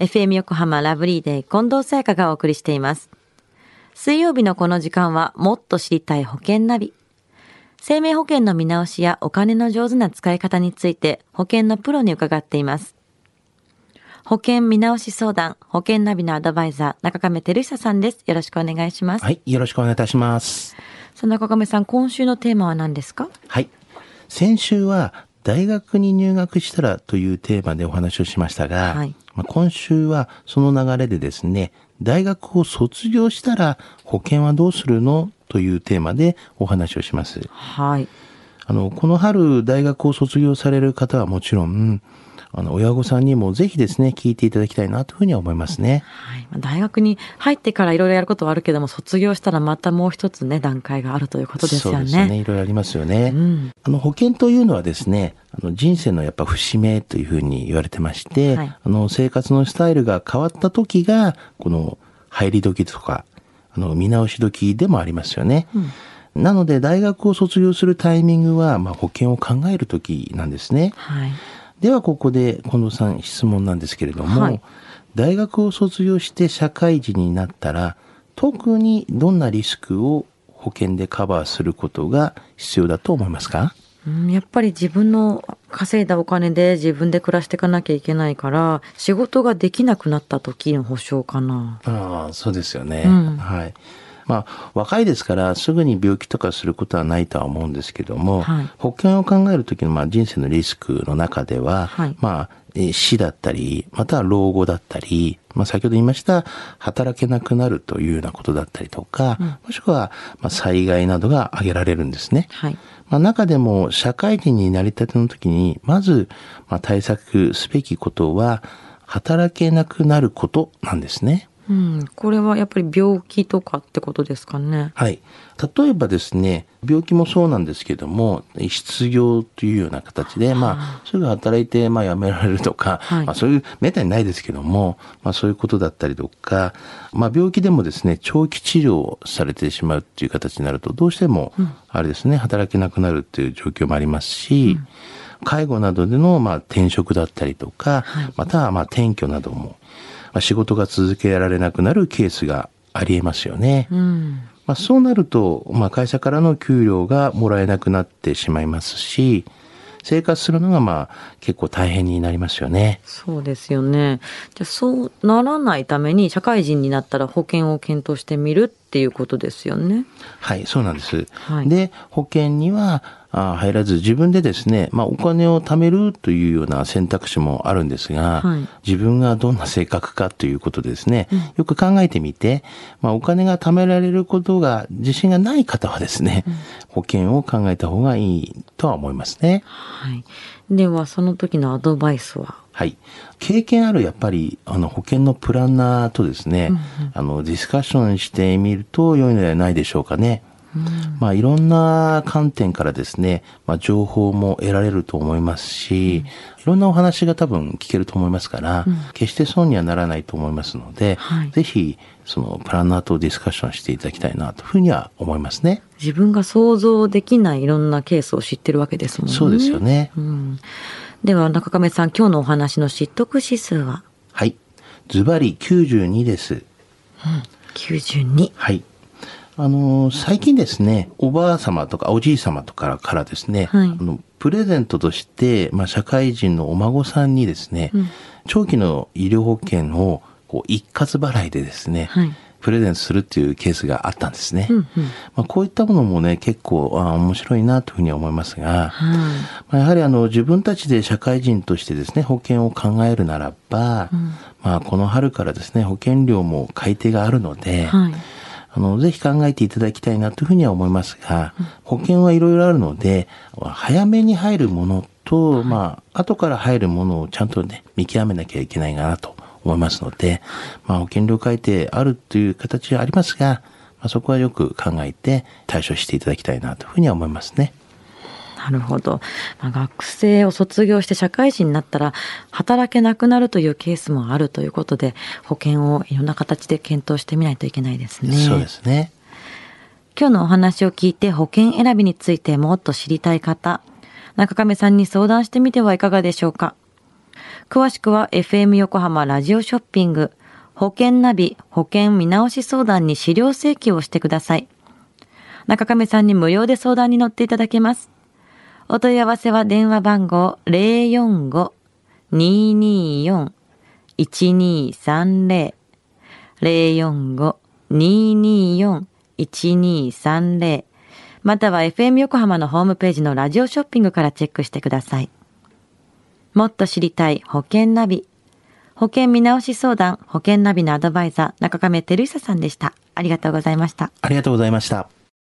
FM 横浜ラブリーデー近藤沙耶香がお送りしています。水曜日のこの時間はもっと知りたい保険ナビ。生命保険の見直しやお金の上手な使い方について保険のプロに伺っています。保険見直し相談、保険ナビのアドバイザー、中亀照久さんです。よろしくお願いします。はい、よろしくお願いいたします。さあ中亀さん、今週のテーマは何ですか？はい。先週は大学に入学したらというテーマでお話をしましたが、はいまあ今週はその流れでですね、大学を卒業したら保険はどうするのというテーマでお話をします。はい。あの、この春大学を卒業される方はもちろん、あの、親御さんにもぜひですね、聞いていただきたいなというふうには思いますね。はい。まあ大学に入ってからいろいろやることはあるけども、卒業したらまたもう一つね、段階があるということですよね。そうですね。いろいろありますよね。うん。あの保険というのはですね、あの人生のやっぱ節目というふうに言われてまして、はいあの生活のスタイルが変わった時が、この入り時とか、あの見直し時でもありますよね。なので大学を卒業するタイミングは、まあ、保険を考える時なんですね。はい。ではここで近藤さん質問なんですけれども、はい大学を卒業して社会人になったら特にどんなリスクを保険でカバーすることが必要だと思いますか？うんやっぱり自分の稼いだお金で自分で暮らしていかなきゃいけないから、仕事ができなくなった時の保証かな。ああ、そうですよね。うんはい。まあ、若いですから、すぐに病気とかすることはないとは思うんですけども、はい保険を考えるときの、まあ、人生のリスクの中では、はいまあ、えー死だったり、または老後だったり、まあ、先ほど言いました、働けなくなるというようなことだったりとか、もしくは、まあ、災害などが挙げられるんですね。はい。まあ、中でも社会人になりたての時に、まず、まあ、対策すべきことは、働けなくなることなんですね。うん。これはやっぱり病気とかってことですかね。はい。例えばですね、病気もそうなんですけども、失業というような形で、まあ、すぐ働いて、まあ、辞められるとか、はいまあ、そういう、めったにないですけども、まあ、そういうことだったりとか、まあ、病気でもですね、長期治療をされてしまうっていう形になると、どうしても、あれですね、働けなくなるっていう状況もありますし、介護などでの、まあ、転職だったりとか、または、まあ、転居なども、まあ、仕事が続けられなくなるケースがありえますよね。うん。まあ、そうなると、まあ、会社からの給料がもらえなくなってしまいますし、生活するのがまあ結構大変になりますよね。そうですよね。じゃあそうならないために社会人になったら保険を検討してみるっていうことですよね。はい、そうなんです。はいで、保険にはあ入らず自分でですね、まあお金を貯めるというような選択肢もあるんですが、はい自分がどんな性格かということでですね、よく考えてみて、まあお金が貯められることが自信がない方はですね、保険を考えた方がいいとは思いますね。はい。ではその時のアドバイスは？はい。経験あるやっぱり、あの、保険のプランナーとですね、あの、ディスカッションしてみると良いのではないでしょうかね。まあ、いろんな観点からですね、まあ、情報も得られると思いますし、いろんなお話が多分聞けると思いますから、決して損にはならないと思いますので、はいぜひ、その、プランナーとディスカッションしていただきたいなというふうには思いますね。自分が想像できないいろんなケースを知ってるわけですもんね。そうですよね。うん。では中亀さん今日のお話の知得指数は？はい。ズバリ92です。92。はい。あの、最近ですね、おばあ様とかおじい様とかからですね、はいあのプレゼントとして、まあ、社会人のお孫さんにですね、長期の医療保険をこう一括払いでですね、はいプレゼントするっていうケースがあったんですね。うんうんまあ、こういったものもね、結構あ面白いなというふうに思いますが、はい。まあ、やはりあの自分たちで社会人としてですね、保険を考えるならば、まあこの春からですね、保険料も改定があるので、はい。あの、ぜひ考えていただきたいなというふうには思いますが、保険はいろいろあるので、早めに入るものと、まあ、後から入るものをちゃんとね、見極めなきゃいけないかなと思いますので、まあ、保険料改定あるという形はありますが、まあ、そこはよく考えて対処していただきたいなというふうには思いますね。なるほど。まあ、学生を卒業して社会人になったら働けなくなるというケースもあるということで保険をいろんな形で検討してみないといけないですね。そうですね。今日のお話を聞いて保険選びについてもっと知りたい方、中亀さんに相談してみてはいかがでしょうか。詳しくは FM 横浜ラジオショッピング保険ナビ保険見直し相談に資料請求をしてください。中亀さんに無料で相談に乗っていただけます。お問い合わせは電話番号045-224-1230 045-224-1230または FM 横浜のホームページのラジオショッピングからチェックしてください。もっと知りたい保険ナビ。保険見直し相談、保険ナビのアドバイザー、中亀照久さんでした。ありがとうございました。ありがとうございました。